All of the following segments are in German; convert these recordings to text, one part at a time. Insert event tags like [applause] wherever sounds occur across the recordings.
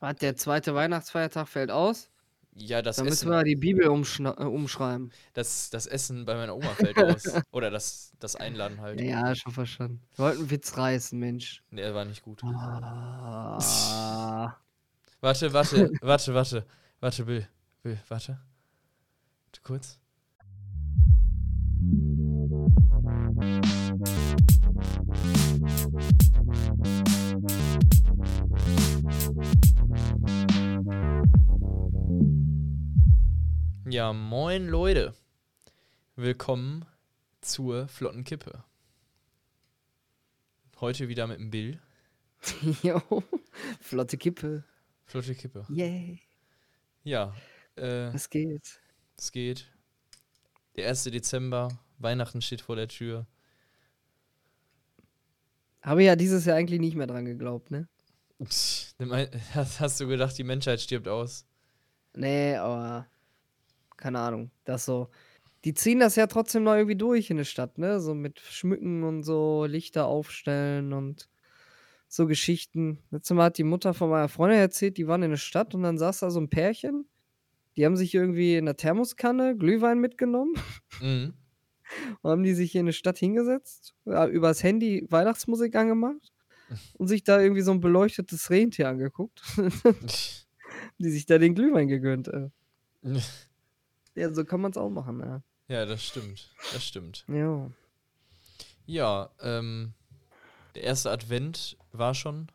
Was, der zweite Weihnachtsfeiertag fällt aus? Ja, das Dann müssen Essen. wir die Bibel äh, umschreiben. Das, das Essen bei meiner Oma fällt aus. [laughs] Oder das, das Einladen halt. Ja, schon verstanden. Wir wollten einen Witz reißen, Mensch. Nee, der war nicht gut. Ah. [laughs] Warte, warte, warte, warte. Warte, Bill. Bill, warte. Warte kurz. Ja, moin Leute. Willkommen zur Flotten Kippe. Heute wieder mit dem Bill. [laughs] Jo, flotte Kippe. Flotte Kippe. Yay. Ja, äh, Was geht? es geht. Der 1. Dezember, Weihnachten steht vor der Tür. Habe ja dieses Jahr eigentlich nicht mehr dran geglaubt, ne? Psst, [laughs] Hast hast du gedacht, die Menschheit stirbt aus? Nee, aber keine Ahnung. Das so. Die ziehen das ja trotzdem noch irgendwie durch in der Stadt, ne? So mit Schmücken und so, Lichter aufstellen und so Geschichten. Letztes Mal hat die Mutter von meiner Freundin erzählt, die waren in der Stadt und dann saß da so ein Pärchen. Die haben sich irgendwie in der Thermoskanne Glühwein mitgenommen Mhm. [laughs] und haben die sich hier in der Stadt hingesetzt, ja, übers Handy Weihnachtsmusik angemacht [laughs] und sich da irgendwie so ein beleuchtetes Rentier angeguckt. [laughs] die sich da den Glühwein gegönnt. Äh. Ja, so kann man es auch machen, ja. ja, das stimmt. Das stimmt. Ja. Ja, ähm, der erste Advent war schon.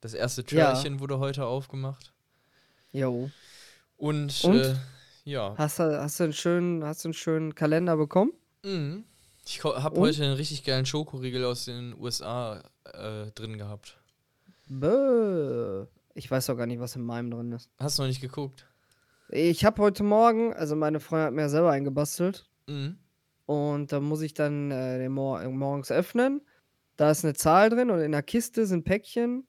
Das erste Ja. Türchen wurde heute aufgemacht. Jo. Und, Und? Äh, ja. Hast du, hast, du einen schönen, hast du einen schönen Kalender bekommen? Mhm. Ich habe heute einen richtig geilen Schokoriegel aus den USA äh, drin gehabt. Bäh. Ich weiß doch gar nicht, was in meinem drin ist. Hast du noch nicht geguckt? Ich habe heute Morgen, also meine Freundin hat mir selber eingebastelt. Mhm. Und da muss ich dann äh, den Mor morgens öffnen. Da ist eine Zahl drin und in der Kiste sind Päckchen,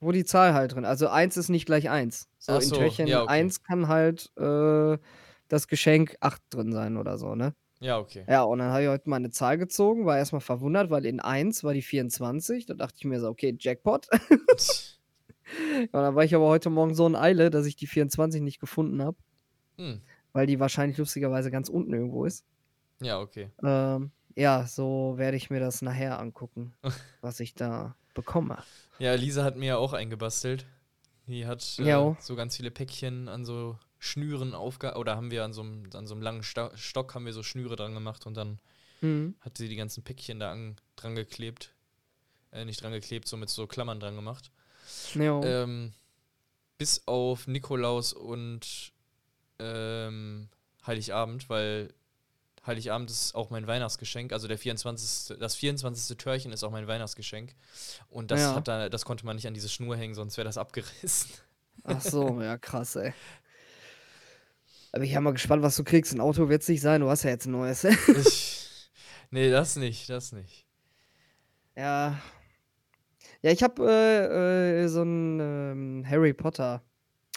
wo die Zahl halt drin. Also eins ist nicht gleich eins. So Ach in so, Türchen ja, okay. eins kann halt äh, das Geschenk acht drin sein oder so, ne? Ja, okay. Ja, und dann habe ich heute mal eine Zahl gezogen, war erstmal verwundert, weil in 1 war die 24. Da dachte ich mir so, okay, Jackpot. [laughs] [laughs] [laughs] und dann war ich aber heute Morgen so in Eile, dass ich die 24 nicht gefunden habe, hm. weil die wahrscheinlich lustigerweise ganz unten irgendwo ist. Ja, okay. Ähm, ja, so werde ich mir das nachher angucken, [laughs] was ich da bekomme. Ja, Lisa hat mir ja auch eingebastelt. Die hat äh, so ganz viele Päckchen an so Schnüren aufge... Oder haben wir an so einem, an so einem langen Sta Stock haben wir so Schnüre dran gemacht und dann Mhm. hat sie die ganzen Päckchen da an, dran geklebt. Äh, nicht dran geklebt, so mit so Klammern dran gemacht. Ähm, bis auf Nikolaus und ähm, Heiligabend, weil Heiligabend ist auch mein Weihnachtsgeschenk. Also der 24. Das 24. Türchen ist auch mein Weihnachtsgeschenk. Und das Ja. hat da, das konnte man nicht an diese Schnur hängen, sonst wäre das abgerissen. Ach so, [laughs] ja, krass, ey. Aber ich bin mal gespannt, was du kriegst. Ein Auto wird es nicht sein, du hast ja jetzt ein neues. ich, [laughs] nee, das nicht, das nicht. Ja. Ja, ich habe äh, äh, so ein ähm, Harry Potter.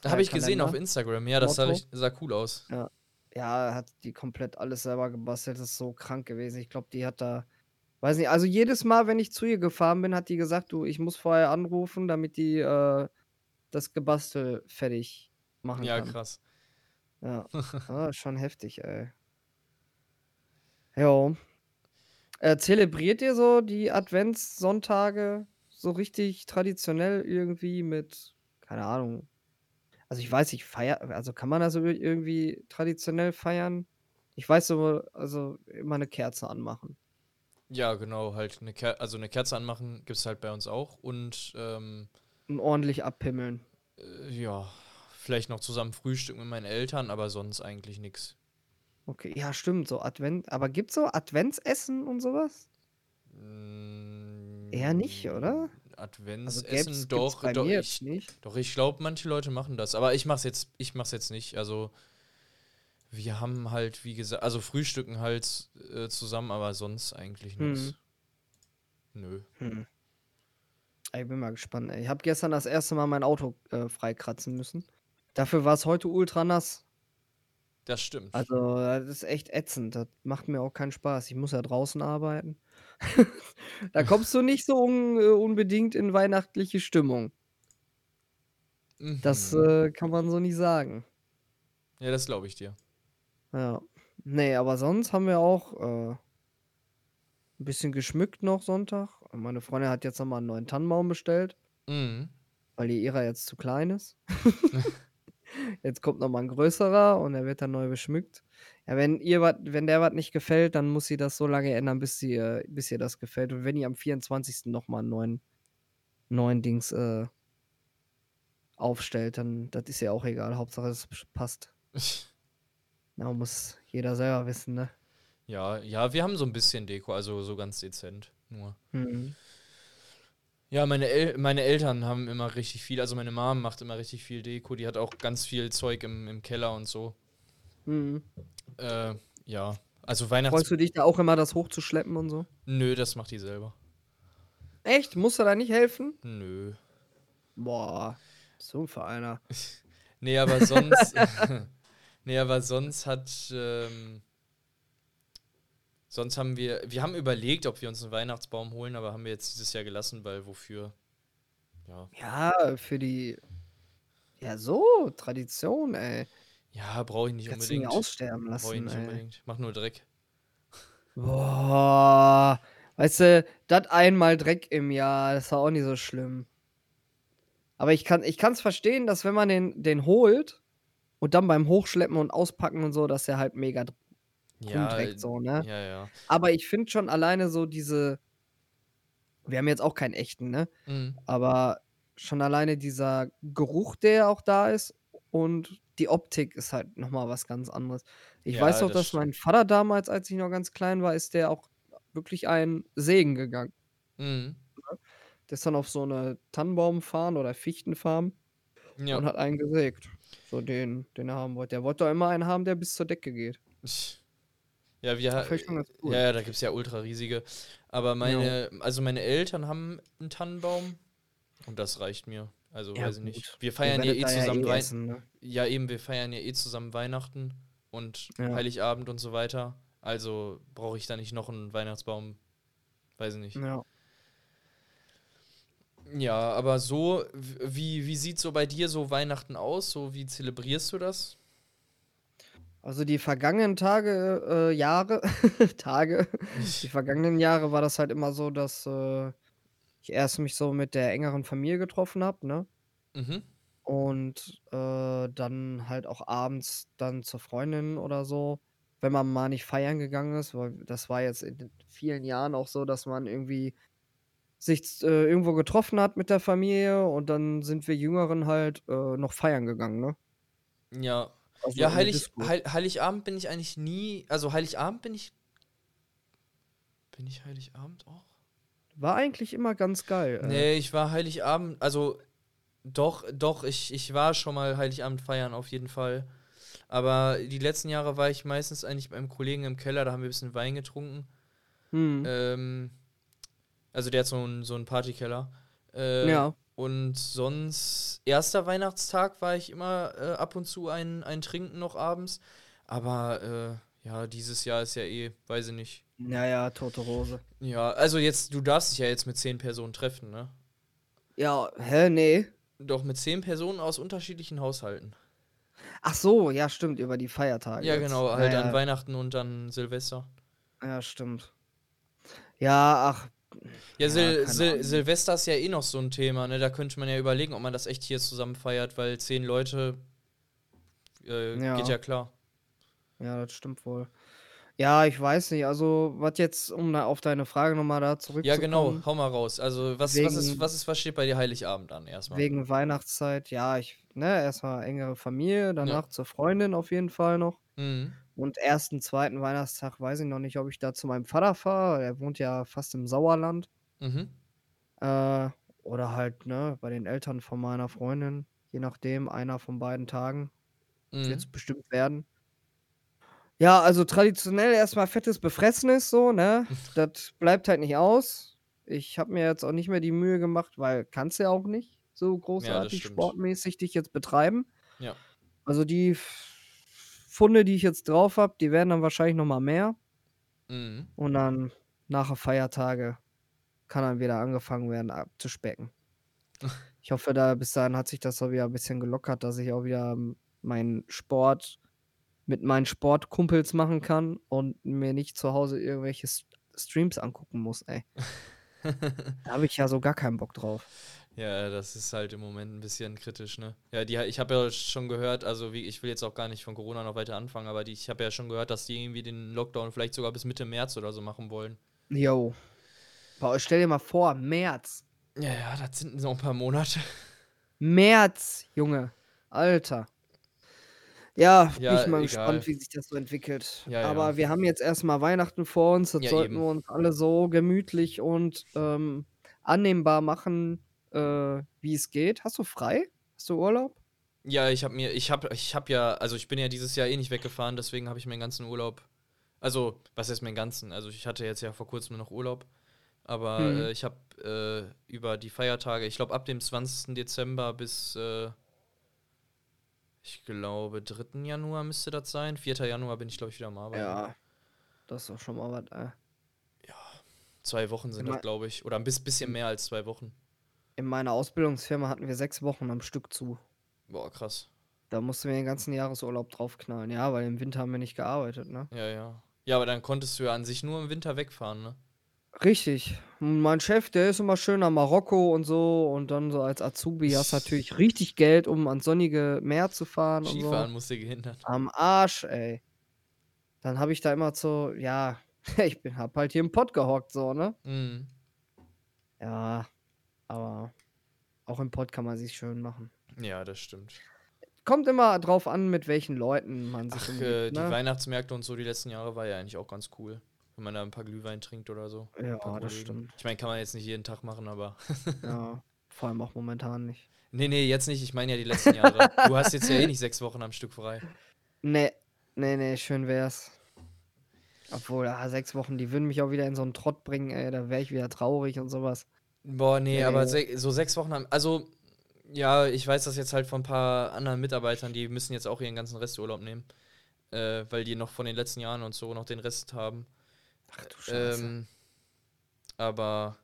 Habe äh, ich gesehen auf. Instagram. Ja, das richt- sah cool aus. Ja, er hat die komplett alles selber gebastelt. Das ist so krank gewesen. Ich glaube, die hat da. Weiß nicht, also jedes Mal, wenn ich zu ihr gefahren bin, hat die gesagt, du, ich muss vorher anrufen, damit die äh, das Gebastel fertig machen Ja, kann. krass. Ja. [laughs] ah, schon heftig, ey. Jo. Äh, zelebriert ihr so die Adventssonntage so richtig traditionell irgendwie mit, keine Ahnung. Also ich weiß, ich feier, also kann man das ir- irgendwie traditionell feiern? Ich weiß so, also immer eine Kerze anmachen. Ja, genau, halt eine Ker also eine Kerze anmachen gibt es halt bei uns auch. Und ähm, Und ordentlich abpimmeln. äh, ja, vielleicht noch zusammen frühstücken mit meinen Eltern, aber sonst eigentlich nichts. Okay, ja, stimmt, so Advent. Aber gibt's so Adventsessen und sowas? Eher nicht, oder? Also Adventsessen, gibt's doch, bei doch, mir ich, nicht. doch, ich glaube, manche Leute machen das. Aber ich mach's jetzt, ich mach's jetzt nicht. Also, wir haben halt, wie gesagt, also frühstücken halt äh, zusammen, aber sonst eigentlich nichts. Nö. Hm. Ich bin mal gespannt. ey. Ich habe gestern das erste Mal mein Auto äh, freikratzen müssen. Dafür war es heute ultra nass. Das stimmt. Also, das ist echt ätzend. Das macht mir auch keinen Spaß. Ich muss ja draußen arbeiten. [laughs] da [laughs] kommst du nicht so un äh, unbedingt in weihnachtliche Stimmung. Das, Mhm. äh, kann man so nicht sagen. Ja, das glaube ich dir. Ja. Ne, aber sonst haben wir auch, äh 'n bisschen geschmückt noch Sonntag. Meine Freundin hat jetzt noch mal 'n neuen Tannenbaum bestellt Mhm. weil ihr ihrer jetzt zu klein ist. [laughs] Jetzt kommt noch mal 'n größerer und der wird dann neu beschmückt. Ja, wenn ihr was wenn der was nicht gefällt, dann muss sie das so lange ändern, bis sie äh, bis ihr das gefällt. Und wenn ihr am 24. noch mal 'n neuen neuen Dings, äh aufstellt, dann das ist ihr auch egal. Hauptsache es passt. [laughs] Ja, muss jeder selber wissen, ne? Ja, ja, wir haben so 'n bisschen Deko, also so ganz dezent nur. Mhm. Ja, meine El meine Eltern haben immer richtig viel also meine Mom macht immer richtig viel Deko. Die hat auch ganz viel Zeug im im Keller und so. Mhm. Äh, ja, also Weihnachts Freust du dich da auch immer, das hochzuschleppen und so? Nö, das macht die selber. Echt? Musst du da nicht helfen? Nö. Boah, so 'n Vereiner. [laughs] Ne, aber sonst [laughs] ne, aber sonst hat, ähm sonst haben wir wir haben überlegt, ob wir uns 'n Weihnachtsbaum holen, aber haben wir jetzt dieses Jahr gelassen, weil wofür? Ja. Ja, für die ja, so, Tradition, ey. Ja, brauche ich nicht Kannst unbedingt. aussterben Brauche ich lassen, nicht ey. unbedingt. Macht nur Dreck. Boah, weißt du, das einmal Dreck im Jahr, das ist auch nicht so schlimm. Aber ich kann ich kann's verstehen, dass wenn man den den holt und dann beim Hochschleppen und Auspacken und so, dass der halt mega Ja, rumdreckt so, ne? ja, ja. Aber ich finde schon alleine so diese wir haben jetzt auch keinen echten, ne? Mhm. Aber schon alleine dieser Geruch, der auch da ist und die Optik ist halt noch mal was ganz anderes. Ich Ja, weiß noch, das dass mein Vater damals, als ich noch ganz klein war, ist der auch wirklich einen sägen gegangen. Mhm. Ne? Der ist dann auf so 'ne Tannenbaumfarm oder Fichtenfarm Ja. und hat einen gesägt. So den, den er haben wollte. Der wollte doch immer einen haben, der bis zur Decke geht. [laughs] Ja, wir ha Fand ich schon ganz cool. ja, ja, da gibt's ja ultra riesige. Aber meine also meine Eltern haben 'n Tannenbaum und das reicht mir. Also, Ja, weiß ich nicht. Wir feiern ja eh da ja zusammen eh essen, ne? ja eben, wir feiern ja eh zusammen Weihnachten und Ja. Heiligabend und so weiter. Also, brauche ich da nicht noch 'n Weihnachtsbaum. Weiß ich nicht. Ja. Ja, aber so, wie wie sieht so bei dir so Weihnachten aus? So, wie zelebrierst du das? Also, die vergangenen Tage äh, Jahre [laughs] Tage die vergangenen Jahre war das halt immer so, dass, äh, ich erst mich so mit der engeren Familie getroffen habe, ne? Mhm. Und, äh, dann halt auch abends dann zur Freundin oder so, wenn man mal nicht feiern gegangen ist, weil das war jetzt in vielen Jahren auch so, dass man irgendwie sich äh, irgendwo getroffen hat mit der Familie und dann sind wir Jüngeren halt, äh, noch feiern gegangen, ne? Ja. Also, Ja, Heilig. Heil Heiligabend bin ich eigentlich nie also, Heiligabend bin ich bin ich Heiligabend auch? War eigentlich immer ganz geil, äh. Ne, ich war Heiligabend also, doch, doch, ich ich war schon mal Heiligabend feiern auf jeden Fall. Aber die letzten Jahre war ich meistens eigentlich beim Kollegen im Keller, da haben wir bisschen Wein getrunken. Mhm. Ähm, also der hat so 'n so Partykeller. Äh, Ja. Und sonst erster Weihnachtstag war ich immer, äh, ab und zu ein ein Trinken noch abends. Aber, äh, ja, dieses Jahr ist ja eh weiß ich nicht. Ja, ja, tote Hose. Ja, also jetzt du darfst dich ja jetzt mit 10 Personen treffen, ne? Ja, hä, ne? Doch, mit 10 Personen aus unterschiedlichen Haushalten. Ach so, ja, stimmt, über die Feiertage Ja, jetzt. genau, halt ja. an Weihnachten und an Silvester. Ja, stimmt. Ja, ach. Ja, Ja, Sil Sil. Silvester ist ja eh noch so 'n Thema, ne? Da könnte man ja überlegen, ob man das echt hier zusammen feiert, weil 10 Leute, äh, geht Ja. ja klar. Ja, das stimmt wohl. Ja, ich weiß nicht, also, was jetzt, um auf deine Frage noch mal da Ja, genau, zurückzukommen hau mal raus. Also, was was ist wegen was ist was steht bei dir Heiligabend an erst mal? wegen Weihnachtszeit, ja, ich ne, erst mal engere Familie, danach zur Freundin auf jeden Fall noch. Mhm. Und 1., 2. Weihnachtstag weiß ich noch nicht, ob ich da zu meinem Vater fahre. Er wohnt ja fast im Sauerland. Mhm. Äh, oder halt, ne, bei den Eltern von meiner Freundin, je nachdem, einer von beiden Tagen Mhm. bestimmt werden. Ja, also, traditionell erst mal fettes Befressenes so, ne? [laughs] Das bleibt halt nicht aus. Ich habe mir jetzt auch nicht mehr die Mühe gemacht, weil kannst ja auch nicht so Ja, großartig stimmt. sportmäßig dich jetzt betreiben. Ja. Also, die F Pfunde, die ich jetzt drauf habe, die werden dann wahrscheinlich noch mal mehr. Mhm. Und dann nach Feiertage kann dann wieder angefangen werden abzuspecken. [laughs] Ich hoffe, da bis dahin hat sich das auch wieder ein bisschen gelockert, dass ich auch wieder meinen Sport mit meinen Sportkumpels machen kann und mir nicht zu Hause irgendwelche Streams angucken muss, ey. [laughs] Da habe ich ja so gar keinen Bock drauf. Ja, das ist halt im Moment ein bisschen kritisch, ne? Ja, die, ich habe ja schon gehört, also wie, ich will jetzt auch gar nicht von Corona noch weiter anfangen, aber die, ich habe ja schon gehört, dass die irgendwie den Lockdown vielleicht sogar bis Mitte März oder so machen wollen. Jo. Stell dir mal vor, März. Ja, ja, das sind noch ein paar Monate. März, Junge. Alter. Ja, bin Ja, ich mal egal. gespannt, wie sich das so entwickelt. Ja, Aber ja. wir haben jetzt erst mal Weihnachten vor uns. Das sollten eben. wir uns alle so gemütlich und ähm, annehmbar machen, äh, wie es geht. Hast du frei? Hast du Urlaub? Ja, ich habe mir, ich habe, ich habe ja, also ich bin ja dieses Jahr eh nicht weggefahren, deswegen habe ich meinen ganzen Urlaub. Also, was heißt meinen ganzen? Also ich hatte jetzt ja vor kurzem noch Urlaub, aber Mhm. äh, ich habe äh, über die Feiertage, ich glaube ab dem 20. Dezember bis, äh, ich glaube 3. Januar müsste das sein. 4. Januar bin ich glaube ich wieder am Arbeiten. Ja. Das ist doch schon mal was, äh. Zwei Wochen sind das, glaube ich, oder ein bis- bisschen mehr als zwei Wochen. In meiner Ausbildungsfirma hatten wir sechs Wochen am Stück zu. Boah, krass. Da mussten wir den ganzen Jahresurlaub draufknallen. Ja, weil im Winter haben wir nicht gearbeitet, ne? Ja, ja. Ja, aber dann konntest du ja an sich nur im Winter wegfahren, ne? Richtig. Und mein Chef, der ist immer schön nach Marokko und so. Und dann so als Azubi hast du [laughs] natürlich richtig Geld, um ans sonnige Meer zu fahren und so. Skifahren musste gehindert. Am Arsch, ey. Dann habe ich da immer so, ja, [laughs] ich bin, hab halt hier im Pott gehockt, so, ne? Mhm. Ja, aber auch im Pott kann man sich schön machen. Ja, das stimmt. Kommt immer drauf an, mit welchen Leuten man sich Ach, umgibt, äh, die ne? Weihnachtsmärkte und so die letzten Jahre war ja eigentlich auch ganz cool. Wenn man da ein paar Glühwein trinkt oder so. Ja, das Kollegen. stimmt. Ich meine, kann man jetzt nicht jeden Tag machen, aber. [laughs] Ja, vor allem auch momentan nicht. nee, nee, jetzt nicht. Ich meine ja die letzten Jahre. [laughs] du hast jetzt ja eh nicht sechs Wochen am Stück frei. Nee, nee, nee, schön wär's. Obwohl, ah, sechs Wochen, die würden mich auch wieder in so einen Trott bringen, ey, da wäre ich wieder traurig und sowas. Boah, nee, Nee. aber se so sechs Wochen haben. Also, ja, ich weiß das jetzt halt von ein paar anderen Mitarbeitern, die müssen jetzt auch ihren ganzen Resturlaub nehmen. Äh, weil die noch von den letzten Jahren und so noch den Rest haben. Ach du Scheiße. Ähm, aber,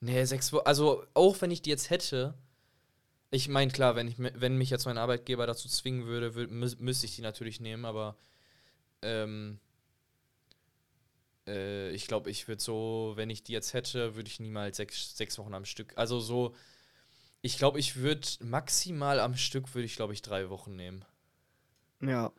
nee, sechs Wochen, also auch wenn ich die jetzt hätte, ich meine, klar, wenn, ich, wenn mich jetzt mein Arbeitgeber dazu zwingen würde, wür mü müsste ich die natürlich nehmen, aber ähm, äh, ich glaube, ich würde so, wenn ich die jetzt hätte, würde ich niemals sechs, sechs Wochen am Stück, also so, ich glaube, ich würde maximal am Stück, würde ich glaube ich drei Wochen nehmen. ja.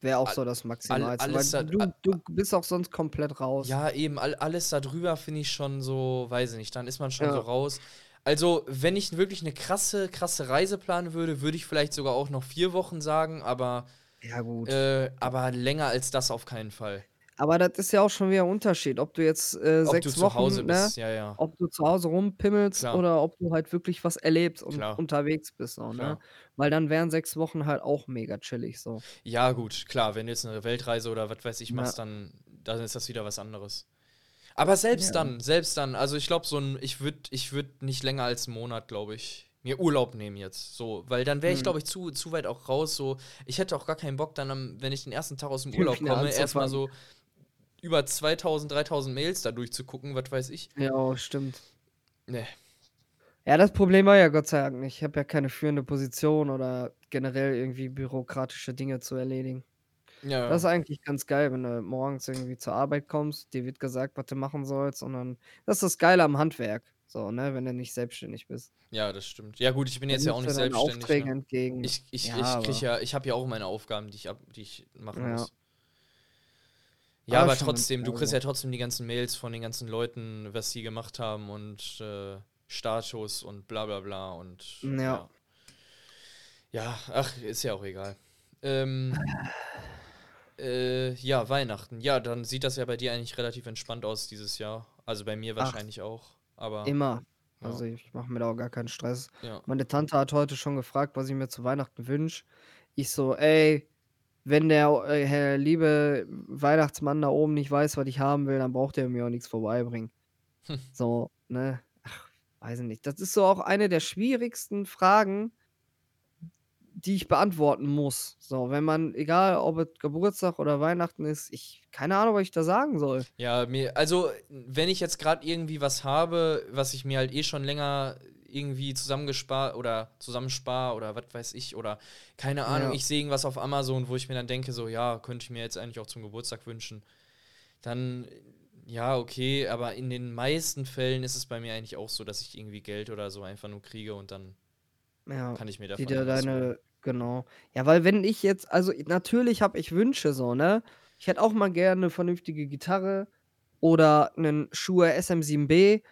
Wäre auch all- so das Maximalste. alles weil da- du, all- du bist auch sonst komplett raus. Ja, eben, all, alles darüber finde ich schon so, weiß ich nicht, dann ist man schon Ja. so raus. Also, wenn ich wirklich eine krasse, krasse Reise planen würde, würde ich vielleicht sogar auch noch vier Wochen sagen, aber, Ja, gut. äh, aber länger als das auf keinen Fall. Aber das ist ja auch schon wieder ein Unterschied, ob du jetzt äh, Ob sechs du zu Wochen, Hause ne, bist, ja, ja. ob du zu Hause rumpimmelst Klar. oder ob du halt wirklich was erlebst und Klar. unterwegs bist, so, ne? Klar. Weil dann wären sechs Wochen halt auch mega chillig, so. Ja, gut, klar, wenn du jetzt eine Weltreise oder was weiß ich machst, dann, dann ist das wieder was anderes. Aber selbst Ja. dann, selbst dann, also ich glaube, so ein, ich würde ich würd nicht länger als einen Monat, glaube ich, mir Urlaub nehmen jetzt. So, weil dann wäre ich, Mhm. glaube ich, zu, zu weit auch raus. So, ich hätte auch gar keinen Bock, dann, am, wenn ich den ersten Tag aus dem [laughs] Wieder Urlaub komme, anzufangen. erstmal so über 2000, 3000 Mails da durchzugucken, was weiß ich. Ja, stimmt. Nee. Ja, das Problem war ja Gott sei Dank nicht. Ich habe ja keine führende Position oder generell irgendwie bürokratische Dinge zu erledigen. Ja, Das ist eigentlich ganz geil, wenn du morgens irgendwie zur Arbeit kommst, dir wird gesagt, was du machen sollst und dann das ist das Geile am Handwerk, so, ne, wenn du nicht selbstständig bist. ja, das stimmt. Ja, gut, ich bin jetzt ja auch nicht selbstständig. Aufträge Ne? entgegen. Ich, ich, Ja, ich krieg ja, ich habe ja auch meine Aufgaben, die ich, ab, die ich machen Ja. muss. Ja, aber trotzdem, du kriegst ja. trotzdem die ganzen Mails von den ganzen Leuten, was sie gemacht haben und äh, Status und bla bla bla und Ja. ja. Ja, ach, ist ja auch egal. Ähm, [laughs] äh, ja, Weihnachten. Ja, dann sieht das ja bei dir eigentlich relativ entspannt aus dieses Jahr. Also bei mir Ach. wahrscheinlich auch. Aber Immer. Ja. Also ich mache mir da auch gar keinen Stress. ja. Meine Tante hat heute schon gefragt, was ich mir zu Weihnachten wünsche. Ich so, ey, wenn der äh, Herr liebe Weihnachtsmann da oben nicht weiß, was ich haben will, dann braucht er mir auch nichts vorbeibringen. Hm. [laughs] So, ne? Ach, weiß ich nicht. Das ist so auch eine der schwierigsten Fragen, die ich beantworten muss. So, wenn man, egal ob es Geburtstag oder Weihnachten ist, ich, keine Ahnung, was ich da sagen soll. Ja, mir, also, wenn ich jetzt gerade irgendwie was habe, was ich mir halt eh schon länger irgendwie zusammengespart oder zusammenspar oder was weiß ich oder keine Ahnung, Ja. ich sehe irgendwas auf Amazon, wo ich mir dann denke, so ja, könnte ich mir jetzt eigentlich auch zum Geburtstag wünschen. Dann ja, okay, aber in den meisten Fällen ist es bei mir eigentlich auch so, dass ich irgendwie Geld oder so einfach nur kriege und dann Ja. kann ich mir Die davon dir was holen. deine genau. Ja, weil wenn ich jetzt also, natürlich habe ich Wünsche so, ne? Ich hätte auch mal gerne 'ne vernünftige Gitarre oder 'nen Shure SM7B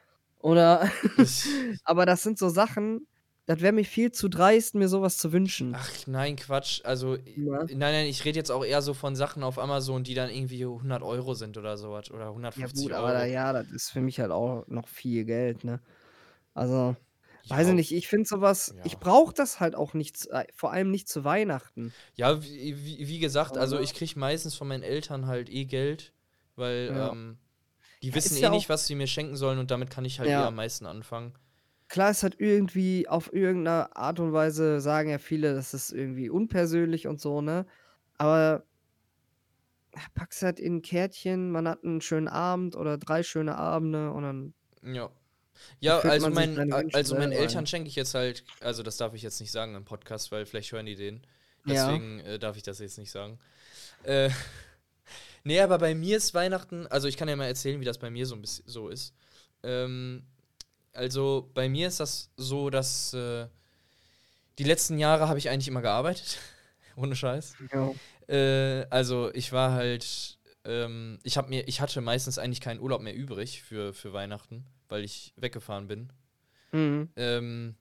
oder [laughs] aber das sind so Sachen, das wäre mir viel zu dreist, mir so was zu wünschen. Ach nein, Quatsch. Also, Ne? nein, nein, ich rede jetzt auch eher so von Sachen auf Amazon, die dann irgendwie 100 € sind oder so was oder Ja 150 gut, aber da €. ja, das ist für mich halt auch noch viel Geld, ne? Also, Ja, weiß ich nicht, ich finde so was ich ja. brauche das halt auch nicht äh, vor allem nicht zu Weihnachten. Ja, wie wie gesagt, also ich kriege meistens von meinen Eltern halt eh Geld, weil, Ja. ähm, die Ja, wissen eh ja nicht, auch was sie mir schenken sollen und damit kann ich halt Ja. am meisten anfangen. Klar, ist halt irgendwie auf irgend 'ne Art und Weise sagen ja viele, das ist irgendwie unpersönlich und so, ne? Aber ja, pack's halt in 'n Kärtchen, man hat 'n schönen Abend oder 3 schöne Abende und dann Ja. Ja, also Wünsche also meinen Eltern ja. schenke ich jetzt halt also das darf ich jetzt nicht sagen im Podcast, weil vielleicht hören die den. Ja. Deswegen, äh, darf ich das jetzt nicht sagen. Äh, ne, aber bei mir ist Weihnachten also ich kann ja mal erzählen, wie das bei mir so 'n biss so ist. Ähm, also bei mir ist das so, dass, äh die letzten Jahre habe ich eigentlich immer gearbeitet, [laughs] ohne Scheiß. Ja. Äh, also ich war halt ähm, ich habe mir ich hatte meistens eigentlich keinen Urlaub mehr übrig für für Weihnachten, weil ich weggefahren bin. Mhm. Ähm,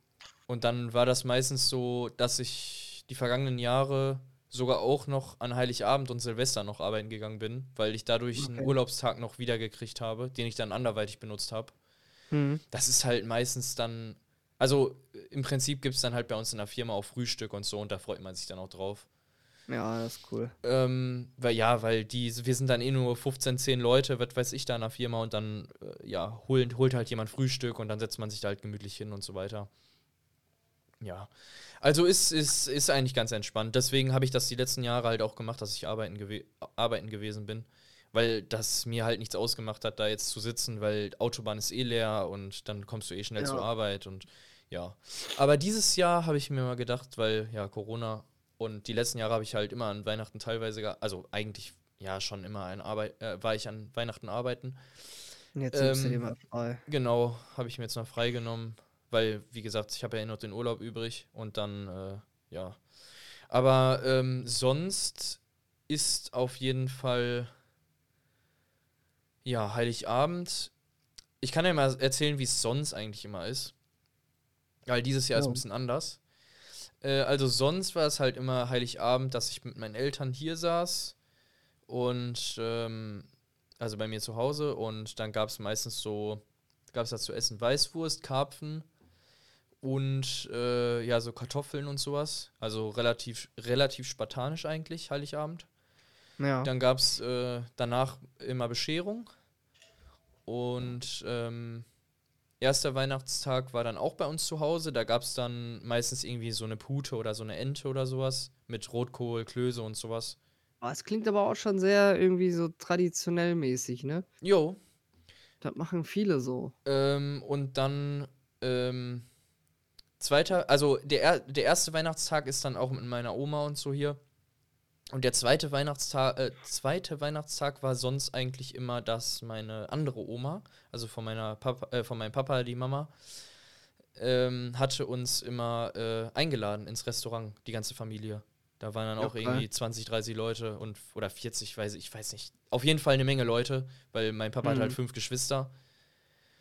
und dann war das meistens so, dass ich die vergangenen Jahre sogar auch noch an Heiligabend und Silvester noch arbeiten gegangen bin, weil ich dadurch Okay. Urlaubstag noch wiedergekriegt habe, den ich dann anderweitig benutzt habe. Mhm. Das ist halt meistens dann also im Prinzip gibt's dann halt bei uns in der Firma auch Frühstück und so und da freut man sich dann auch drauf. Ja, das ist cool. Ähm, weil ja, weil die wir sind dann eh nur 15, 10 Leute, was weiß ich, da in der Firma und dann, äh, ja, holen holt halt jemand Frühstück und dann setzt man sich da halt gemütlich hin und so weiter. Ja. Also ist ist ist eigentlich ganz entspannt. Deswegen habe ich das die letzten Jahre halt auch gemacht, dass ich arbeiten gewe arbeiten gewesen bin, weil das mir halt nichts ausgemacht hat, da jetzt zu sitzen, weil Autobahn ist eh leer und dann kommst du eh schnell zur Ja. Arbeit und ja. Aber dieses Jahr habe ich mir mal gedacht, weil ja Corona und die letzten Jahre habe ich halt immer an Weihnachten teilweise also eigentlich ja schon immer an Arbeit äh, war ich an Weihnachten arbeiten. Jetzt nimmst du dir Ähm, mal frei. genau, habe ich mir jetzt mal freigenommen, weil wie gesagt, ich habe ja eh noch den Urlaub übrig und dann äh, ja. Aber ähm, sonst ist auf jeden Fall ja Heiligabend. Ich kann ja mal erzählen, wie es sonst eigentlich immer ist. Weil dieses Jahr ist ein Ja. bisschen anders. Äh, also sonst war es halt immer Heiligabend, dass ich mit meinen Eltern hier saß und ähm, also bei mir zu Hause und dann gab es meistens so, gab es da zu essen Weißwurst, Karpfen und äh, ja, so Kartoffeln und sowas. Also relativ, relativ spartanisch eigentlich, Heiligabend. Ja. Dann gab es äh, danach immer Bescherung. Und ähm, erster Weihnachtstag war dann auch bei uns zu Hause. Da gab es dann meistens irgendwie so eine Pute oder so eine Ente oder sowas. Mit Rotkohl, Klöße und sowas. Es klingt aber auch schon sehr irgendwie so traditionell mäßig, ne? Jo. Das machen viele so. Ähm, und dann ähm, zweiter, also der, er- der erste Weihnachtstag ist dann auch mit meiner Oma und so hier. Und der zweite Weihnachtstag, äh, zweite Weihnachtstag war sonst eigentlich immer, dass meine andere Oma, also von meiner Papa, äh, von meinem Papa, die Mama, ähm, hatte uns immer äh, eingeladen ins Restaurant, die ganze Familie. Da waren dann Ja, auch geil. irgendwie 20, 30 Leute und oder 40, weiß ich, weiß nicht. Auf jeden Fall eine Menge Leute, weil mein Papa hat Mhm. halt fünf Geschwister.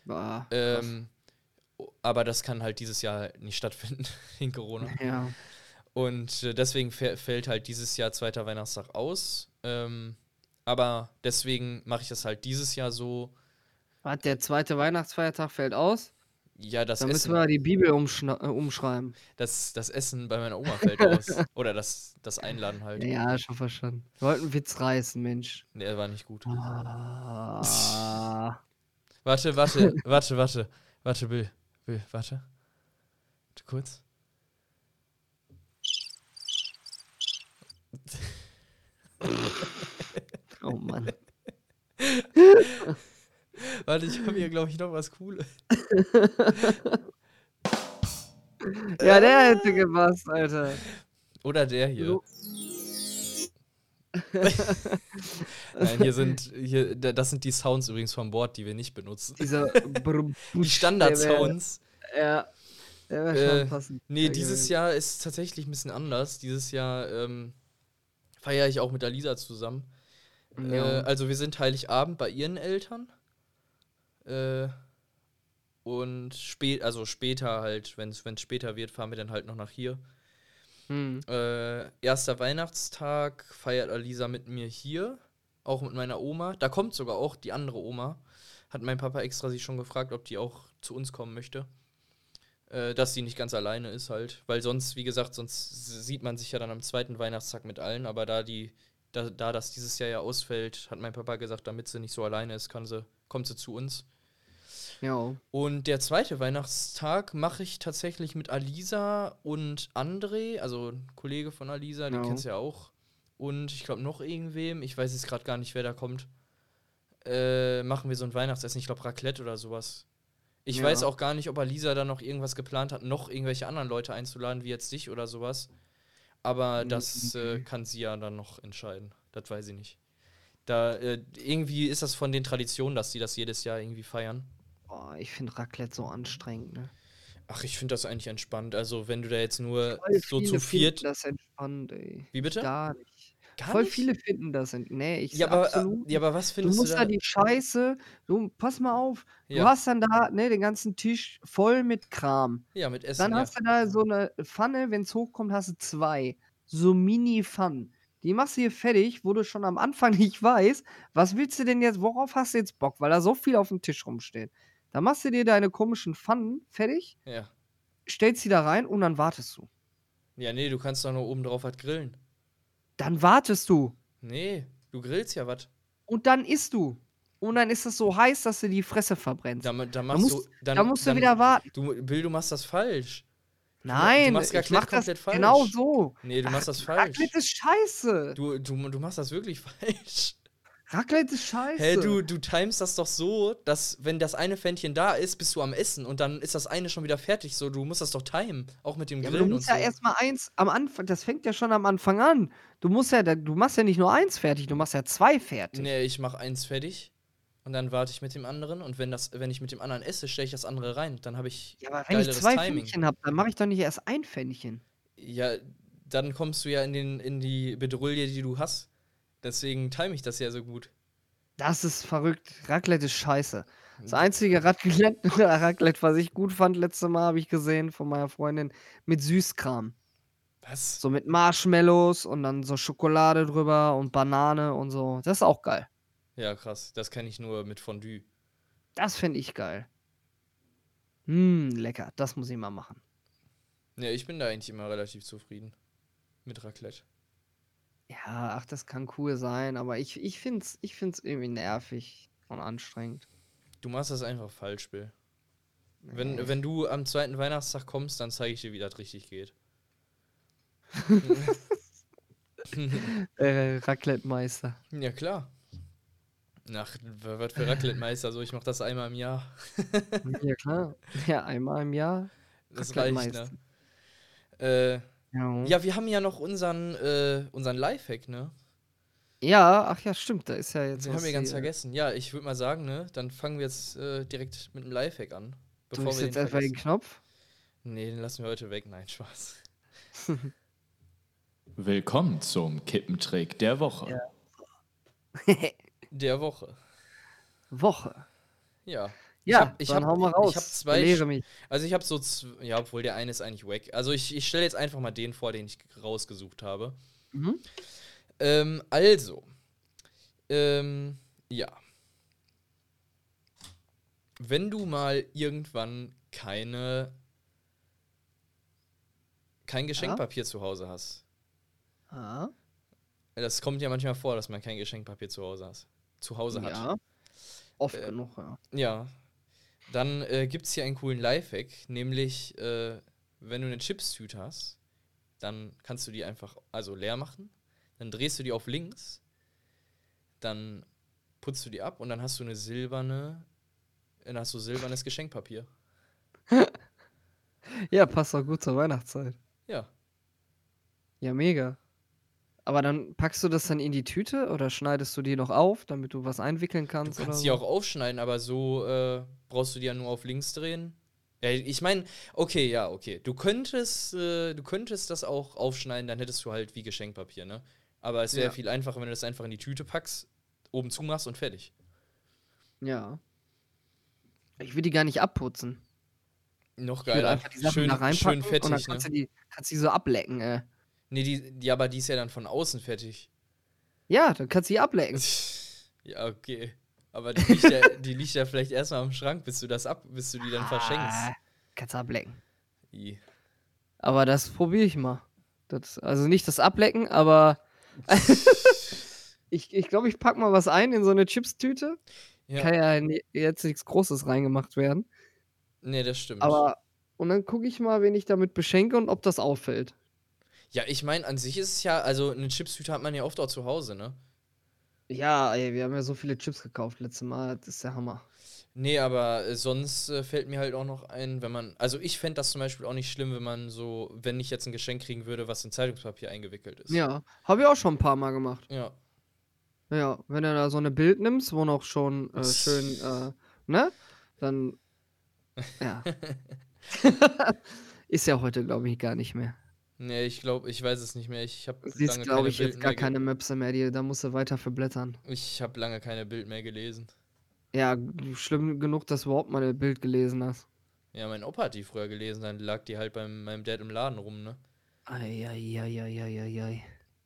Ah, krass. Ähm, aber das kann halt dieses Jahr nicht stattfinden [laughs] in Corona. Ja. Und äh, deswegen fä- fällt halt dieses Jahr zweiter Weihnachtstag aus. Ähm, aber deswegen mache ich das halt dieses Jahr so. Was, der zweite Weihnachtsfeiertag fällt aus? Ja, das Dann müssen Essen, wir die Bibel äh, umschreiben. das, das Essen bei meiner Oma fällt aus. [laughs] Oder das, das Einladen halt. Ja, schon verstanden. Wir wollten einen Witz reißen, Mensch. Der war nicht gut. Ah. Warte, warte, warte, warte. Warte, Bill. Warte. Warte kurz. Oh Mann. Warte, ich habe hier, glaube ich, noch was Cooles. Ja, der hätte gepasst, Alter. Oder der hier. So. [laughs] Nein, hier sind, hier, da- das sind die Sounds übrigens vom Board, die wir nicht benutzen. Dieser [laughs] Die Standard-Sounds. Ja, der wäre schon Äh, passend. Nee, dieses. Jahr ist tatsächlich ein bisschen anders. Dieses Jahr ähm, feiere ich auch mit Alisa zusammen. Äh, Ja. also wir sind Heiligabend bei ihren Eltern. Äh, und spät, also später halt, wenn es später wird, fahren wir dann halt noch nach hier. Hm. Äh, erster Weihnachtstag feiert Alisa mit mir hier, auch mit meiner Oma. Da kommt sogar auch die andere Oma. Hat mein Papa extra sich schon gefragt, ob die auch zu uns kommen möchte. Äh, dass sie nicht ganz alleine ist halt. Weil sonst, wie gesagt, sonst sieht man sich ja dann am zweiten Weihnachtstag mit allen. Aber da die, da, da das dieses Jahr ja ausfällt, hat mein Papa gesagt, damit sie nicht so alleine ist, kann sie, kommt sie zu uns. Ja. Und der zweite Weihnachtstag mache ich tatsächlich mit Alisa und André, also ein Kollege von Alisa, den Ja. kennst du ja auch. Und ich glaube noch irgendwem, ich weiß jetzt gerade gar nicht, wer da kommt. Äh, machen wir so ein Weihnachtsessen, ich glaube Raclette oder sowas. Ich Ja. weiß auch gar nicht, ob Alisa da noch irgendwas geplant hat, noch irgendwelche anderen Leute einzuladen, wie jetzt dich oder sowas. Aber Mm, das äh, kann sie ja dann noch entscheiden. Das weiß ich nicht. Da, äh, irgendwie ist das von den Traditionen, dass sie das jedes Jahr irgendwie feiern. Boah, ich finde Raclette so anstrengend, ne? Ach, ich finde das eigentlich entspannt. Also, wenn du da jetzt nur Voll so zu viert. das entspannt, ey. Wie bitte? Gar nicht. Gar Voll nicht? viele finden das ent Nee, ich Ja aber, absolut. äh, ja, aber was du findest du musst da? da die Scheiße, du, pass mal auf, du Ja. hast dann da, ne, den ganzen Tisch voll mit Kram. Ja, mit Essen. Dann ja. hast du da so eine Pfanne, wenn es hochkommt, hast du zwei. So Mini-Pfannen. Die machst du hier fertig, wo du schon am Anfang [laughs] nicht weißt, was willst du denn jetzt, worauf hast du jetzt Bock, weil da so viel auf dem Tisch rumsteht. Dann machst du dir deine komischen Pfannen fertig, ja. stellst sie da rein und dann wartest du. Ja, nee, du kannst doch nur oben drauf was grillen. Dann wartest du. Nee, du grillst ja was. Und dann isst du. Und dann ist es so heiß, dass du die Fresse verbrennst. Da, da Da machst musst, du. Dann, da musst dann, du wieder warten. Du, Bill, du machst das falsch. Nein, machst ich mach das komplett falsch. genau so. Nee, du Ach, machst das falsch. Raclette ist scheiße. Du, du, du machst das wirklich [laughs] falsch. Raclette ist scheiße. Hä, du, du timest das doch so, dass wenn das eine Pfännchen da ist, bist du am Essen und dann ist das eine schon wieder fertig. So, du musst das doch timen. Auch mit dem Ja, aber du Grillen musst ja so. erstmal eins am Anfang, das fängt ja schon am Anfang an. Du musst ja, du machst ja nicht nur eins fertig, du machst ja zwei fertig. Nee, ich mach eins fertig und dann warte ich mit dem anderen und wenn das, wenn ich mit dem anderen esse, stelle ich das andere rein. Dann habe ich Ja, aber wenn ich zwei Timing. Pfännchen habe, dann mache ich doch nicht erst ein Pfännchen. Ja, dann kommst du ja in, den, in die Bedrulle, die du hast. Deswegen time ich das ja so gut. Das ist verrückt. Raclette ist scheiße. Das einzige Raclette, [laughs] Raclette was ich gut fand, letzte Mal habe ich gesehen von meiner Freundin, mit Süßkram. Was? So mit Marshmallows und dann so Schokolade drüber und Banane und so. Das ist auch geil. Ja, krass. Das kenne ich nur mit Fondue. Das finde ich geil. Hm, lecker. Das muss ich mal machen. Ja, ich bin da eigentlich immer relativ zufrieden mit Raclette. Ja, ach, das kann cool sein, aber ich, ich finde es ich find's irgendwie nervig und anstrengend. Du machst das einfach falsch, Bill. Wenn, Nee. wenn du am zweiten Weihnachtstag kommst, dann zeige ich dir, wie das richtig geht. [laughs] Äh, Raclette-Meister. ja, klar. Ach, was für Raclette-Meister, so ich mach das einmal im Jahr. ja, klar. [laughs] Ja, einmal im Jahr. Das reicht, ne? Äh, Ja. ja, wir haben ja noch unseren, äh, unseren Lifehack, ne? ja, ach ja, stimmt. Da ist ja jetzt. Den haben wir ganz hier. vergessen. Ja, ich würde mal sagen, ne, dann fangen wir jetzt äh, direkt mit einem Lifehack an. Bevor Drückst wir jetzt einfach den. Knopf. Nee, den lassen wir heute weg. Nein, Spaß. [laughs] Willkommen zum Kippentrick der Woche. Der Woche. [laughs] Woche. Ja. Ja, ich dann hab- hau mal raus. Ich habe zwei. Mich. Also ich habe so, zw- ja, obwohl der eine ist eigentlich wack. Also ich, ich stelle jetzt einfach mal den vor, den ich rausgesucht habe. Mhm. Ähm, also, ähm, ja. Wenn du mal irgendwann keine kein Geschenkpapier zu Hause hast. Ah, Das kommt ja manchmal vor, dass man kein Geschenkpapier zu Hause hat. Zu Hause hat. ja. Oft Äh, genug, ja. Ja. Dann äh, gibt es hier einen coolen Lifehack, nämlich, äh, wenn du eine Chipstüte hast, dann kannst du die einfach, also leer machen, dann drehst du die auf links, dann putzt du die ab und dann hast du eine silberne, dann hast du silbernes Geschenkpapier. [laughs] Ja, passt doch gut zur Weihnachtszeit. Ja. Ja, mega. Aber dann packst du das dann in die Tüte oder schneidest du die noch auf, damit du was einwickeln Du kannst oder kannst so? die auch aufschneiden, aber so äh, brauchst du die ja nur auf links drehen. Ja, ich meine, okay, ja, okay. Du könntest, äh, du könntest das auch aufschneiden, dann hättest du halt wie Geschenkpapier, ne? Aber es wäre Ja. viel einfacher, wenn du das einfach in die Tüte packst, oben zumachst und fertig. Ja. Ich will die gar nicht abputzen. Noch Ich würde geiler. einfach die Sachen Schön, da reinpacken schön und dann fettig, kannst ne? du die, kannst die so ablecken, äh. Nee, die, die, aber die ist ja dann von außen fertig. Ja, dann kannst du die ablecken. [laughs] Ja, okay. Aber die liegt ja, die liegt ja vielleicht erstmal am Schrank, bis du das ab, bis du die dann verschenkst. Ah, kannst du ablecken. I. Aber das probiere ich mal. Das, also nicht das Ablecken, aber [laughs] [laughs] ich, ich glaube, ich pack mal was ein in so eine Chipstüte. Ja, Kann ja jetzt nichts Großes reingemacht werden. nee, das stimmt. Aber und dann gucke ich mal, wen ich damit beschenke und ob das auffällt. Ja, ich meine, an sich ist es ja, also eine Chipstüte hat man ja oft auch zu Hause, ne? Ja, ey, wir haben ja so viele Chips gekauft letztes Mal. Das ist der Hammer. Nee, aber äh, sonst äh, fällt mir halt auch noch ein, wenn man, also ich fände das zum Beispiel auch nicht schlimm, wenn man so, wenn ich jetzt ein Geschenk kriegen würde, was in Zeitungspapier eingewickelt ist. Ja, habe ich auch schon ein paar Mal gemacht. Ja. Ja, wenn du da so eine Bild nimmst, wo noch schon äh, [laughs] schön, äh, ne? Dann, ja. [laughs] [laughs] ist ja heute, glaube ich, gar nicht mehr. Nee, ich glaube, ich weiß es nicht mehr. Ich habe Siehst, glaube keine ich, Bild jetzt gar keine Möpse mehr, die, da musst du weiter verblättern. Ich habe lange keine Bild mehr gelesen. Ja, schlimm genug, dass du überhaupt mal ein Bild gelesen hast. Ja, mein Opa hat die früher gelesen, dann lag die halt beim meinem Dad im Laden rum, ne? Eieieiei.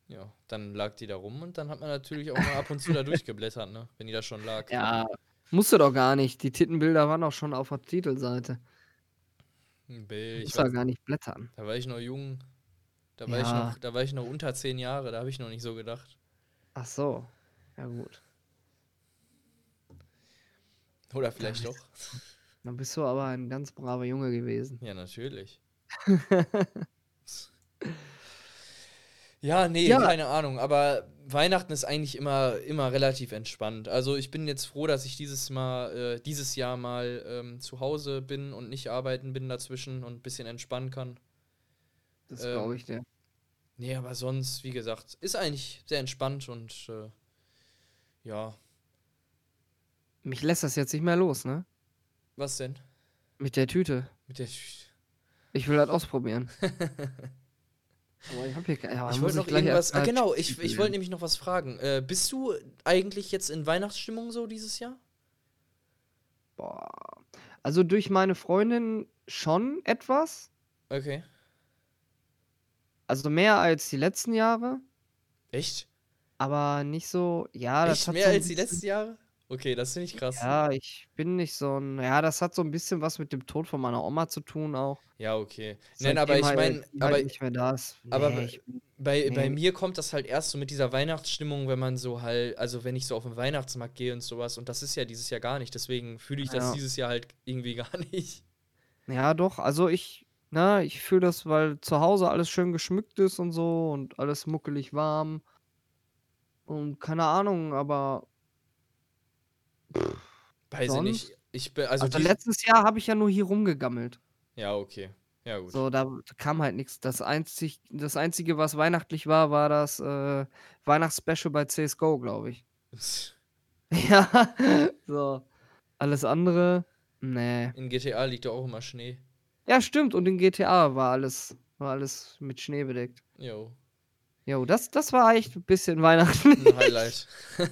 Ja, dann lag die da rum und dann hat man natürlich auch mal ab und zu da [laughs] durchgeblättert, ne? Wenn die da schon lag. Ja, musste doch gar nicht. Die Tittenbilder waren auch schon auf der Titelseite. Ein Bild, ich Musst doch war, gar nicht blättern. da war ich noch jung. Da war ich Ja. noch, da war ich noch unter zehn Jahre, da habe ich noch nicht so gedacht. Ach so. Ja, gut. Oder vielleicht doch. [laughs] Dann bist du aber ein ganz braver Junge gewesen. Ja, natürlich. [laughs] Ja, nee, Ja. keine Ahnung. Aber Weihnachten ist eigentlich immer, immer relativ entspannt. Also ich bin jetzt froh, dass ich dieses Mal, äh, dieses Jahr mal ähm, zu Hause bin und nicht arbeiten bin dazwischen und ein bisschen entspannen kann. Das Ähm, glaube ich dir. Nee, aber sonst, wie gesagt, ist eigentlich sehr entspannt und äh, ja. Mich lässt das jetzt nicht mehr los, ne? Was denn? Mit der Tüte. Mit der. Ich will das ausprobieren. [laughs] aber ich hab hier keine. Ja, ich wollte noch irgendwas. Ah, genau, ich, ich wollte nämlich noch was fragen. Äh, bist du eigentlich jetzt in Weihnachtsstimmung so dieses Jahr? Boah. Also durch meine Freundin schon etwas. Okay. Also mehr als die letzten Jahre. Echt? Aber nicht so. Ja, das Echt hat mehr so als die letzten Jahre? Okay, das finde ich krass. Ja, ich bin nicht so ein. Ja, das hat so ein bisschen was mit dem Tod von meiner Oma zu tun auch. Ja, okay. Nein, aber ich meine, aber halt nicht mehr da ist. aber Nee, ich, bei, bei nee. mir kommt das halt erst so mit dieser Weihnachtsstimmung, wenn man so halt, also wenn ich so auf den Weihnachtsmarkt gehe und sowas. Und das ist ja dieses Jahr gar nicht. Deswegen fühle ich das Ja. dieses Jahr halt irgendwie [laughs] gar nicht. ja, doch. Also ich. Na, ich fühle das, weil zu Hause alles schön geschmückt ist und so und alles muckelig warm. Und keine Ahnung, aber. Weiß ich Sonst? nicht. Ich bin, also, Also, letztes Jahr habe ich ja nur hier rumgegammelt. Ja, okay. Ja, gut. So, da kam halt nichts. Das, einzig, das Einzige, was weihnachtlich war, war das äh, Weihnachtsspecial bei CSGO, glaube ich. [laughs] Ja, [laughs] so. Alles andere, nee. In GTA liegt ja auch immer Schnee. Ja, stimmt. Und in GTA war alles, war alles mit Schnee bedeckt. Jo. Jo, das, das war echt ein bisschen [laughs] Weihnachten. Ein Highlight. [laughs]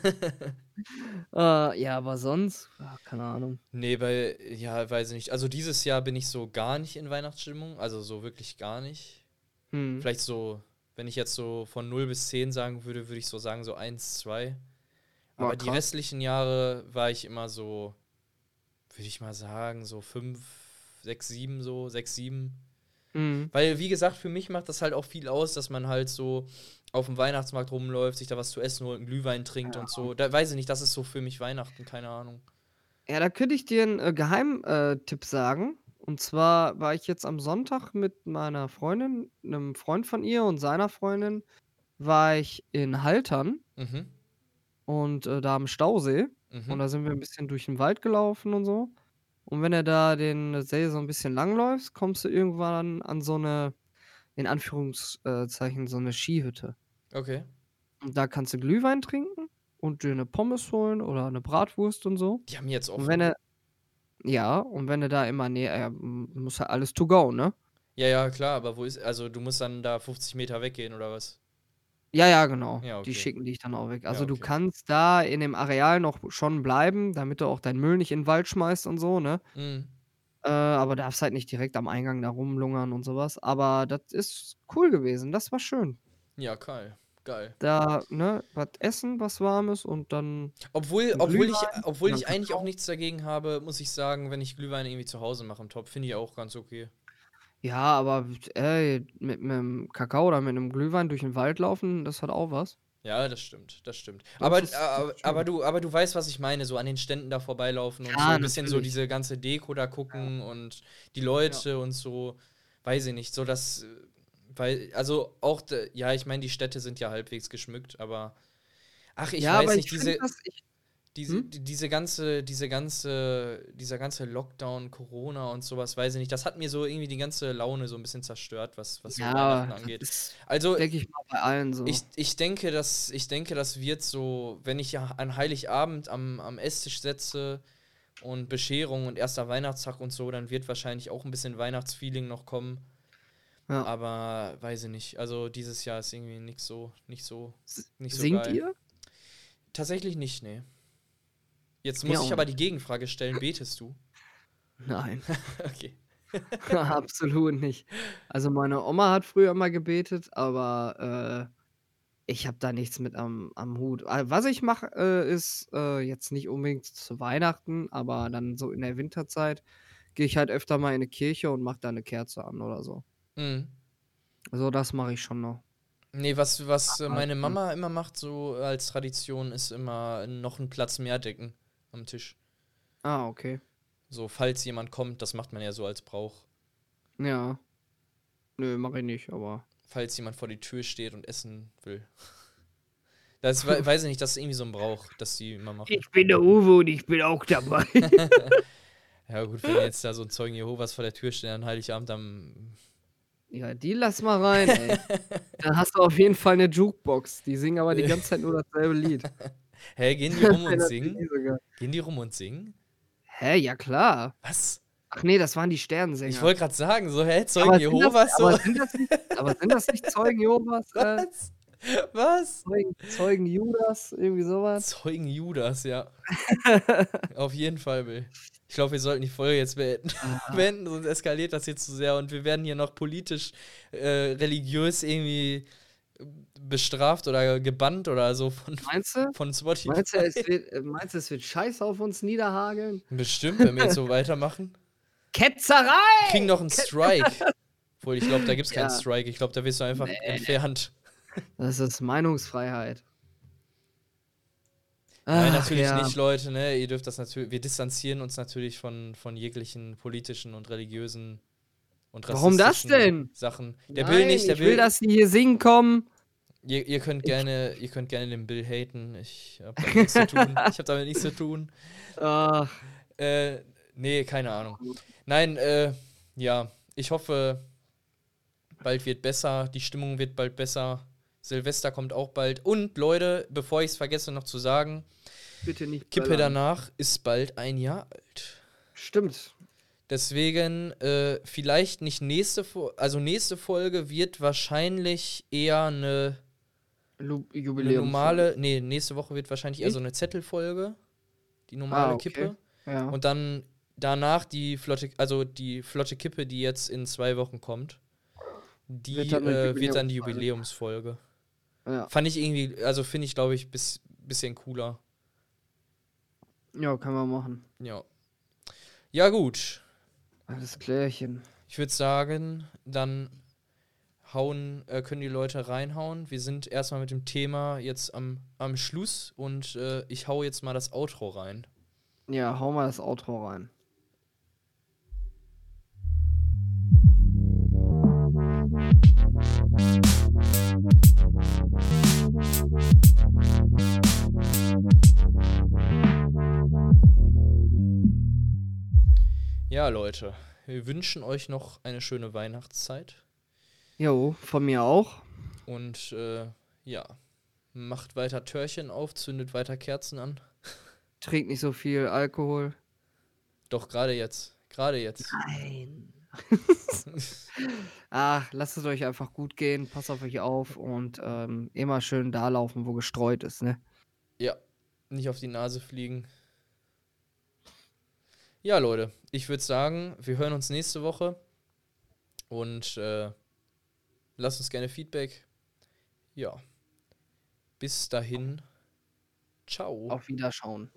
äh, ja, aber sonst, ja, keine Ahnung. nee, bei, ja, weiß ich nicht. Also dieses Jahr bin ich so gar nicht in Weihnachtsstimmung. Also so wirklich gar nicht. Hm. Vielleicht so, wenn ich jetzt so von 0 bis 10 sagen würde, würde ich so sagen, so 1, 2. Boah, Aber die krass. restlichen Jahre war ich immer so, würde ich mal sagen, so 5, 6, 7, so 6, 7. Hm. Weil, wie gesagt, für mich macht das halt auch viel aus, dass man halt so auf dem Weihnachtsmarkt rumläuft, sich da was zu essen holt, einen Glühwein trinkt und so. Da weiß ich nicht, das ist so für mich Weihnachten, keine Ahnung. Ja, da könnte ich dir einen äh, Geheimtipp sagen. Und zwar war ich jetzt am Sonntag mit meiner Freundin, einem Freund von ihr und seiner Freundin, war ich in Haltern Mhm. und äh, da am Stausee. Und Mhm. da sind wir ein bisschen durch den Wald gelaufen und so. Und wenn du da den See so ein bisschen langläufst, kommst du irgendwann an so eine, in Anführungszeichen, so eine Skihütte. Okay. Und da kannst du Glühwein trinken und dir 'ne Pommes holen oder eine Bratwurst und so. Die haben jetzt Und offen. wenn du ja, und wenn du da immer näher äh, muss ja alles to go, ne? Ja, ja, klar, aber wo ist. Also, du musst dann da 50 Meter weggehen oder was? Ja, ja, genau. Ja, Die okay. schicken dich dann auch weg. Ja, Also, du okay. kannst da in dem Areal noch schon bleiben, damit du auch deinen Müll nicht in 'n Wald schmeißt und so, ne? Mhm. Äh, aber darfst halt nicht direkt am Eingang da rumlungern und so was. Aber das ist cool gewesen. Das war schön. Ja, geil. Geil. Da, ne, was essen, was Warmes und dann Obwohl, obwohl ich, obwohl ich eigentlich auch nichts dagegen habe, muss ich sagen, wenn ich Glühwein irgendwie zu Hause mache im Topf, finde ich auch ganz okay. Ja, aber ey, mit 'nem Kakao oder mit 'nem Glühwein durch 'n Wald laufen, das hat auch was. Ja, das stimmt, das stimmt. Das Aber, ist- das aber, aber, du, aber du weißt, was ich meine, so an den Ständen da vorbeilaufen und so Ja, ein bisschen so diese ganze Deko da gucken und die Leute und so, weiß ich nicht, so das, weil, also auch, ja, ich meine, die Städte sind ja halbwegs geschmückt, aber, ach, ich Ja, weiß aber nicht, ich diese, das ich diese, Hm? die- diese ganze, diese ganze, dieser ganze Lockdown, Corona und sowas, weiß ich nicht, das hat mir so irgendwie die ganze Laune so ein bisschen zerstört, was, was so ja, Weihnachten angeht. Also, denke ich mal, bei allen so. ich, ich denke, dass, ich denke, das wird so, wenn ich ja an Heiligabend am, am Esstisch setze und Bescherung und erster Weihnachtstag und so, dann wird wahrscheinlich auch ein bisschen Weihnachtsfeeling noch kommen. Ja. Aber weiß ich nicht. Also dieses Jahr ist irgendwie nicht so, nicht so, nicht so Singt geil. ihr? Tatsächlich nicht, nee. Jetzt muss auch ich aber die Gegenfrage stellen, betest du? Nein, [laughs] Okay. [laughs] absolut nicht. Also, meine Oma hat früher immer gebetet, aber, äh, ich habe da nichts mit am am Hut. Ah, was ich mache, äh, ist, äh, jetzt nicht unbedingt zu Weihnachten, aber dann so in der Winterzeit gehe ich halt öfter mal in 'ne Kirche und mache da 'ne Kerze an oder so. Mhm. Also, das mache ich schon noch. Nee, was, was äh, Aber, meine Mama immer macht, so als Tradition, ist immer noch einen Platz mehr decken am Tisch. Ah, okay. So, falls jemand kommt, das macht man ja so als Brauch. Ja. Nö, mache ich nicht, aber Falls jemand vor die Tür steht und essen will. [laughs] Das wei- weiß ich nicht, das ist irgendwie so ein Brauch, das die immer machen. Ich bin der Uwe und ich bin auch dabei. [laughs] Ja, gut, wenn jetzt da so ein Zeugen Jehovas vor der Tür steht an Heiligabend, dann. Ja, die lass mal rein, ey. [laughs] Dann hast du auf jeden Fall 'ne Jukebox. Die singen aber die ganze Zeit nur dasselbe Lied. Hä, gehen die [laughs] rum und singen? Gehen die rum und singen? Hä, ja klar. Was? Ach nee, das waren die Sternensänger. Ich wollte gerade sagen, so, hä, Zeugen aber sind das, Jehovas, so. aber, sind das nicht, aber sind das nicht Zeugen Jehovas? Äh, Was? Was? Zeugen, Zeugen Judas, irgendwie sowas? Zeugen Judas, ja. [laughs] Auf jeden Fall, Bill. Ich glaube, wir sollten die Folge jetzt beenden. Ah. [laughs] beenden, sonst eskaliert das jetzt zu sehr und wir werden hier noch politisch, äh, religiös irgendwie bestraft oder gebannt oder so von, Meinst du? von Spotify. Meinst du, es wird, äh, meinst du, es wird Scheiß auf uns niederhageln? Bestimmt, wenn wir jetzt so [laughs] weitermachen. Ketzerei! Kriegen noch einen Strike. Obwohl, ich glaube, da gibt es keinen Ja. Strike. Ich glaube, da wirst du einfach Nee. entfernt. Das ist Meinungsfreiheit. Nein, Ach, natürlich ja. nicht, Leute. Ne? Ihr dürft das natürlich. Wir distanzieren uns natürlich von, von jeglichen politischen und religiösen und Warum das rassistischen denn? Sachen. Der Nein, Bill nicht, der ich Bill. will, dass die hier singen kommen. Ihr, ihr könnt gerne, ihr könnt gerne den Bill haten. Ich habe damit nichts zu tun. [laughs] Ich habe damit nichts zu tun. Ach, Äh, nee, keine Ahnung. Nein, äh, ja, ich hoffe, bald wird besser, die Stimmung wird bald besser. Silvester kommt auch bald. Und Leute, bevor ich es vergesse noch zu sagen, bitte nicht. Kippe böllern. danach ist bald ein Jahr alt. Stimmt. Deswegen äh, vielleicht nicht nächste Folge, also nächste Folge wird wahrscheinlich eher eine, Lu eine Jubiläum. normale, nee, nächste Woche wird wahrscheinlich eher so eine Zettelfolge, die normale Ah, okay. Kippe. Ja. Und dann danach die flotte, also die flotte Kippe, die jetzt in zwei Wochen kommt, die Wird dann äh, wird dann die Jubiläumsfolge. Jubiläumsfolge. ja. Fand ich irgendwie, also finde ich, glaube ich, bis, bisschen cooler. ja, können wir machen. Ja. Ja, gut. Alles klärchen. Ich würde sagen, dann hauen, äh, können die Leute reinhauen. Wir sind erstmal mit dem Thema jetzt am, am Schluss und äh, ich hau jetzt mal das Outro rein. Ja, hau mal das Outro rein. Ja, Leute, wir wünschen euch noch eine schöne Weihnachtszeit. Jo, von mir auch. Und äh, ja, macht weiter Törchen auf, zündet weiter Kerzen an. Trinkt nicht so viel Alkohol. Doch, gerade jetzt. Gerade jetzt. Nein. [laughs] Ach, lasst es euch einfach gut gehen, passt auf euch auf und ähm, immer schön da laufen, wo gestreut ist, ne? Ja, nicht auf die Nase fliegen. Ja, Leute, ich würde sagen, wir hören uns nächste Woche und äh, lasst uns gerne Feedback. Ja, bis dahin. Ciao. Auf Wiederschauen.